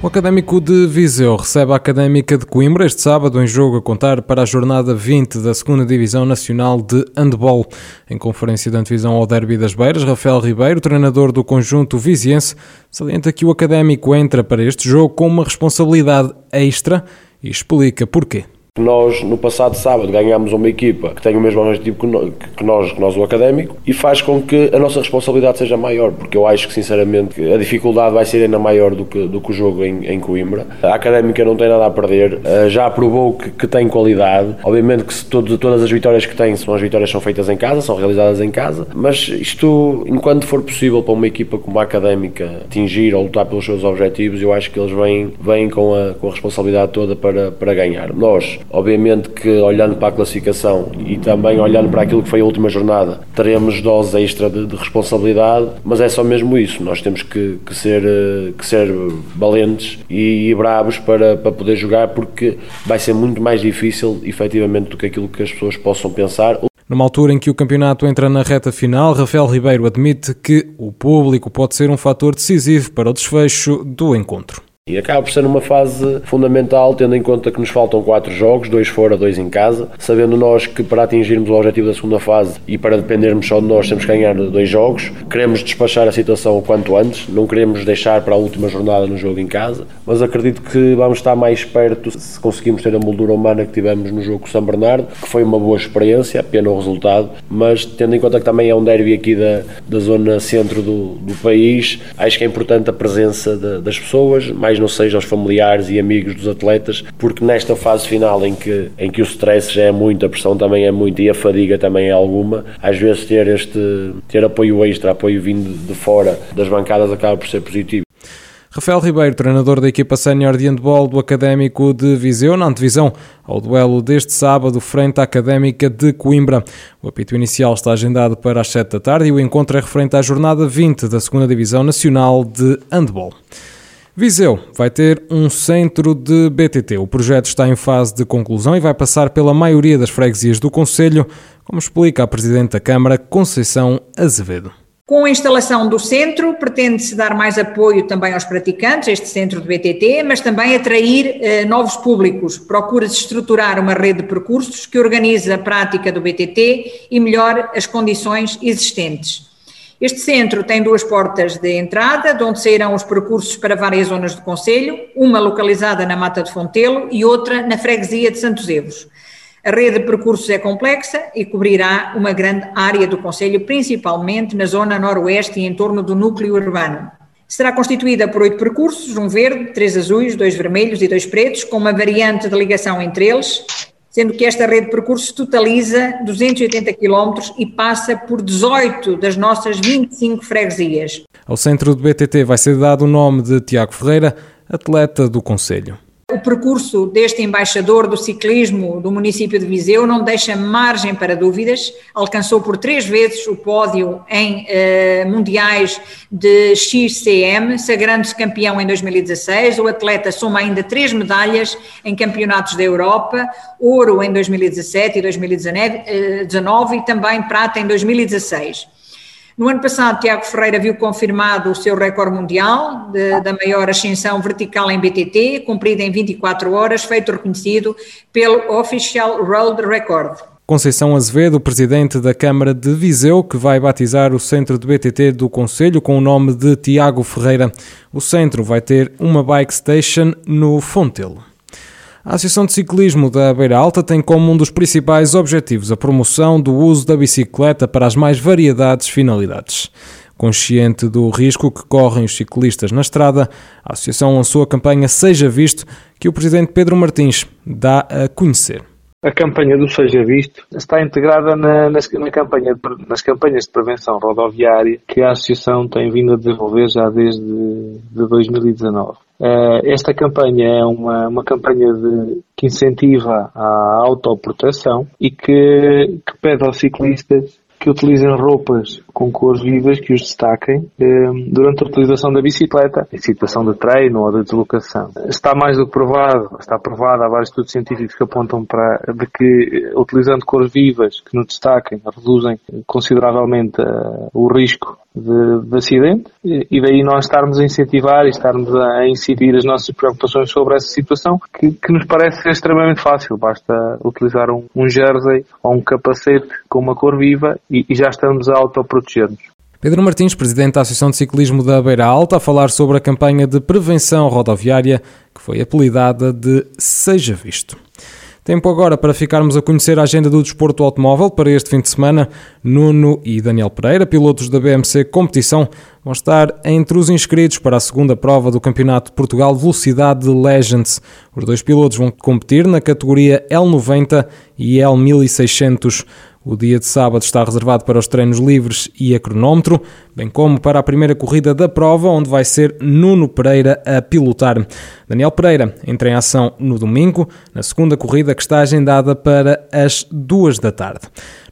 O Académico de Viseu recebe a Académica de Coimbra este sábado em jogo a contar para a jornada 20 da 2 Divisão Nacional de Handball. Em conferência de antevisão ao Derby das Beiras, Rafael Ribeiro, treinador do conjunto viziense, salienta que o Académico entra para este jogo com uma responsabilidade extra e explica porquê. Nós, no passado sábado, ganhámos uma equipa que tem o mesmo objetivo que nós, que nós, o académico, e faz com que a nossa responsabilidade seja maior, porque eu acho que, sinceramente, a dificuldade vai ser ainda maior do que, do que o jogo em, em Coimbra. A académica não tem nada a perder, eh, já provou que, que tem qualidade. Obviamente que todo, todas as vitórias que tem, são as vitórias são feitas em casa, são realizadas em casa, mas isto, enquanto for possível para uma equipa como a académica atingir ou lutar pelos seus objetivos, eu acho que eles vêm, vêm com, a, com a responsabilidade toda para, para ganhar. Nós, Obviamente que olhando para a classificação e também olhando para aquilo que foi a última jornada, teremos dose extra de, de responsabilidade, mas é só mesmo isso. Nós temos que, que ser, eh, que ser valentes e, e bravos para, para poder jogar, porque vai ser muito mais difícil, efetivamente, do que aquilo que as pessoas possam pensar. Numa altura em que o campeonato entra na reta final, Rafael Ribeiro admite que o público pode ser um fator decisivo para o desfecho do encontro. E acaba por ser uma fase fundamental, tendo em conta que nos faltam quatro jogos, dois fora, dois em casa, sabendo nós que para atingirmos o objetivo da segunda fase e para dependermos só de nós temos que ganhar dois jogos, queremos despachar a situação o quanto antes, não queremos deixar para a última jornada no jogo em casa, mas acredito que vamos estar mais perto se conseguimos ter a moldura humana que tivemos no jogo com São Bernardo, que foi uma boa experiência, pena o resultado, mas tendo em conta que também é um derby aqui da, da zona centro do, do país, acho que é importante a presença de, das pessoas, mais não seja aos familiares e amigos dos atletas, porque nesta fase final em que, em que o stress já é muito, a pressão também é muito e a fadiga também é alguma, às vezes ter este ter apoio extra, apoio vindo de fora das bancadas acaba por ser positivo. Rafael Ribeiro, treinador da equipa sénior de handball do Académico de Viseu, na antevisão ao duelo deste sábado frente à Académica de Coimbra. O apito inicial está agendado para as 7 da tarde e o encontro é referente à jornada 20 da 2 Divisão Nacional de Handball. Viseu vai ter um centro de BTT. O projeto está em fase de conclusão e vai passar pela maioria das freguesias do Conselho, como explica a Presidente da Câmara, Conceição Azevedo. Com a instalação do centro, pretende-se dar mais apoio também aos praticantes, este centro de BTT, mas também atrair eh, novos públicos. Procura-se estruturar uma rede de percursos que organize a prática do BTT e melhore as condições existentes. Este centro tem duas portas de entrada, de onde sairão os percursos para várias zonas do Conselho, uma localizada na Mata de Fontelo e outra na freguesia de Santos Evos. A rede de percursos é complexa e cobrirá uma grande área do Conselho, principalmente na zona noroeste e em torno do núcleo urbano. Será constituída por oito percursos, um verde, três azuis, dois vermelhos e dois pretos, com uma variante de ligação entre eles, sendo que esta rede de percursos totaliza 280 km e passa por 18 das nossas 25 freguesias. Ao centro do BTT vai ser dado o nome de Tiago Ferreira, atleta do Conselho. O percurso deste embaixador do ciclismo do município de Viseu não deixa margem para dúvidas. Alcançou por três vezes o pódio em eh, mundiais de XCM, sagrando-se campeão em 2016. O atleta soma ainda três medalhas em campeonatos da Europa, ouro em 2017 e 2019 eh, e também prata em 2016. No ano passado, Tiago Ferreira viu confirmado o seu recorde mundial de, da maior ascensão vertical em BTT, cumprida em 24 horas, feito reconhecido pelo Official World Record. Conceição Azevedo, presidente da Câmara de Viseu, que vai batizar o centro de BTT do Conselho com o nome de Tiago Ferreira. O centro vai ter uma bike station no Fontelo. A Associação de Ciclismo da Beira Alta tem como um dos principais objetivos a promoção do uso da bicicleta para as mais variedades finalidades. Consciente do risco que correm os ciclistas na estrada, a Associação lançou a campanha Seja Visto, que o Presidente Pedro Martins dá a conhecer. A campanha do Seja Visto está integrada na, nas, na campanha nas campanhas de prevenção rodoviária que a Associação tem vindo a desenvolver já desde de 2019. Uh, esta campanha é uma, uma campanha de, que incentiva a autoproteção e que, que pede aos ciclistas que utilizem roupas com cores vivas que os destaquem eh, durante a utilização da bicicleta, em situação de treino ou de deslocação. Está mais do que provado, está provado, há vários estudos científicos que apontam para de que utilizando cores vivas que nos destaquem reduzem consideravelmente uh, o risco de, de acidente e daí nós estarmos a incentivar e estarmos a incidir as nossas preocupações sobre essa situação que, que nos parece ser extremamente fácil. Basta utilizar um, um jersey ou um capacete com uma cor viva e, e já estamos a Pedro Martins, presidente da Associação de Ciclismo da Beira Alta, a falar sobre a campanha de prevenção rodoviária que foi apelidada de Seja Visto. Tempo agora para ficarmos a conhecer a agenda do desporto automóvel para este fim de semana. Nuno e Daniel Pereira, pilotos da BMC Competição, vão estar entre os inscritos para a segunda prova do Campeonato de Portugal Velocidade Legends. Os dois pilotos vão competir na categoria L90 e L1600. O dia de sábado está reservado para os treinos livres e a cronómetro, bem como para a primeira corrida da prova, onde vai ser Nuno Pereira a pilotar. Daniel Pereira entra em ação no domingo, na segunda corrida que está agendada para as duas da tarde.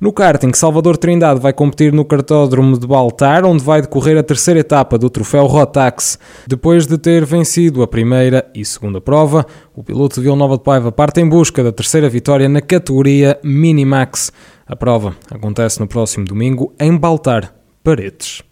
No karting, Salvador Trindade vai competir no cartódromo de Baltar, onde vai decorrer a terceira etapa do troféu Rotax. Depois de ter vencido a primeira e segunda prova, o piloto de Vila Nova de Paiva parte em busca da terceira vitória na categoria Minimax. A prova acontece no próximo domingo em Baltar, Paredes.